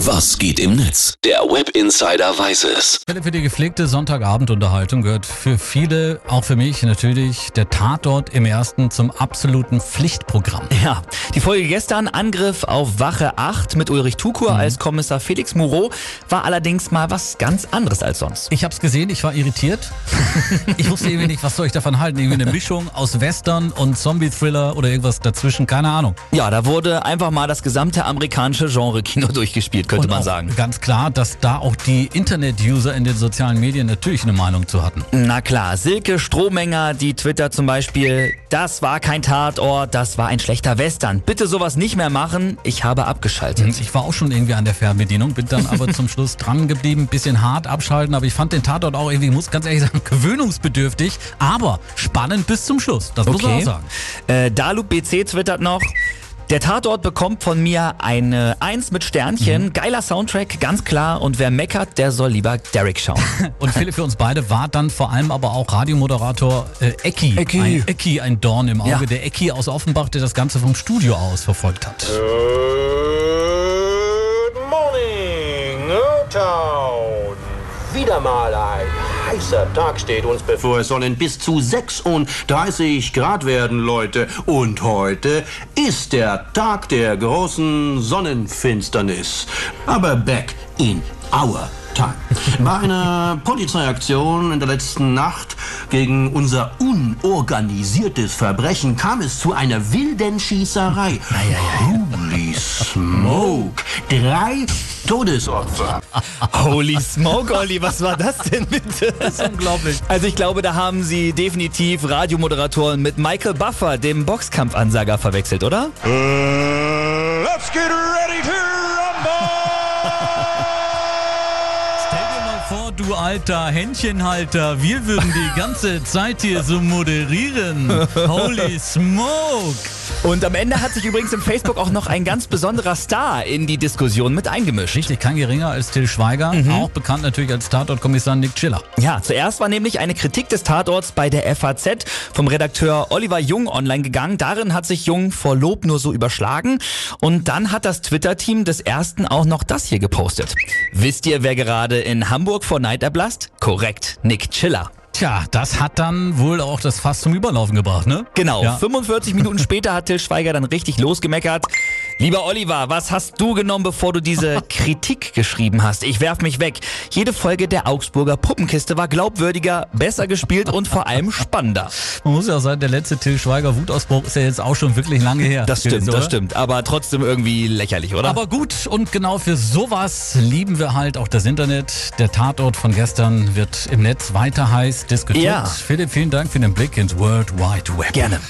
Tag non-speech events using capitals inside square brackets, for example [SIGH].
Was geht im Netz? Der Web Insider weiß es. Für die gepflegte Sonntagabendunterhaltung gehört für viele, auch für mich natürlich, der Tatort im ersten zum absoluten Pflichtprogramm. Ja, die Folge gestern, Angriff auf Wache 8 mit Ulrich Tukur Mhm. als Kommissar Felix Moreau, war allerdings mal was ganz anderes als sonst. Ich hab's gesehen, ich war irritiert. [LAUGHS] ich wusste irgendwie nicht, was soll ich davon halten. Irgendwie eine Mischung aus Western und Zombie-Thriller oder irgendwas dazwischen, keine Ahnung. Ja, da wurde einfach mal das gesamte amerikanische Genre-Kino [LAUGHS] durchgespielt, könnte und man sagen. Ganz klar, dass da auch die Internet-User in den sozialen Medien natürlich eine Meinung zu hatten. Na klar, Silke Strohmenger, die twittert zum Beispiel, das war kein Tatort, das war ein schlechter Western. Bitte sowas nicht mehr machen, ich habe abgeschaltet. Ich war auch schon irgendwie an der Fernbedienung, bin dann aber [LAUGHS] zum Schluss dran geblieben, bisschen hart abschalten, aber ich fand den Tatort auch irgendwie, muss ganz ehrlich sagen, [LAUGHS] gewöhnungsbedürftig, aber spannend bis zum Schluss. Das muss man auch sagen. Äh, Dalup BC twittert noch. Der Tatort bekommt von mir eine Eins mit Sternchen. Mhm. Geiler Soundtrack, ganz klar. Und wer meckert, der soll lieber Derek schauen. [LAUGHS] Und Philipp für uns beide war dann vor allem aber auch Radiomoderator äh, Ecki. Ecki. Ein Ecki, ein Dorn im Auge. Ja. Der Ecki aus Offenbach, der das Ganze vom Studio aus verfolgt hat. Good morning, O-Town. Wieder mal ein heißer Tag steht uns bevor. Es sollen bis zu 36 Grad werden, Leute. Und heute ist der Tag der großen Sonnenfinsternis. Aber back in our time. Bei einer Polizeiaktion in der letzten Nacht gegen unser unorganisiertes Verbrechen kam es zu einer wilden Schießerei. Holy smoke! Drei Todesopfer. Holy smoke, Olli, was war das denn bitte? Das ist unglaublich. Also ich glaube, da haben sie definitiv Radiomoderatoren mit Michael Buffer, dem Boxkampfansager, verwechselt, oder? Let's get ready to rumble! Stell dir mal vor, du alter Händchenhalter, wir würden die ganze [LAUGHS] Zeit hier so moderieren. Holy smoke! Und am Ende hat sich übrigens im Facebook auch noch ein ganz besonderer Star in die Diskussion mit eingemischt. Richtig, kein geringer als Till Schweiger, auch bekannt natürlich als Tatortkommissar Nick Chiller. Ja, zuerst war nämlich eine Kritik des Tatorts bei der FAZ vom Redakteur Oliver Jung online gegangen. Darin hat sich Jung vor Lob nur so überschlagen. Und dann hat das Twitter-Team des ersten auch noch das hier gepostet. Wisst ihr, wer gerade in Hamburg vor Neid erblasst? Korrekt, Nick Chiller. Tja, das hat dann wohl auch das Fass zum Überlaufen gebracht, ne? Genau, Ja. [LAUGHS] 45 Minuten später hat Till Schweiger dann richtig losgemeckert. Lieber Oliver, was hast du genommen, bevor du diese [LAUGHS] Kritik geschrieben hast? Ich werf mich weg. Jede Folge der Augsburger Puppenkiste war glaubwürdiger, besser gespielt und vor allem spannender. Man muss ja auch sagen, der letzte Till Schweiger Wutausbruch ist ja jetzt auch schon wirklich lange her. Das stimmt, gewesen, das stimmt. Aber trotzdem irgendwie lächerlich, oder? Aber gut, und genau für sowas lieben wir halt auch das Internet. Der Tatort von gestern wird im Netz weiter heiß diskutiert. Ja. Philipp, vielen Dank für den Blick ins World Wide Web. gerne.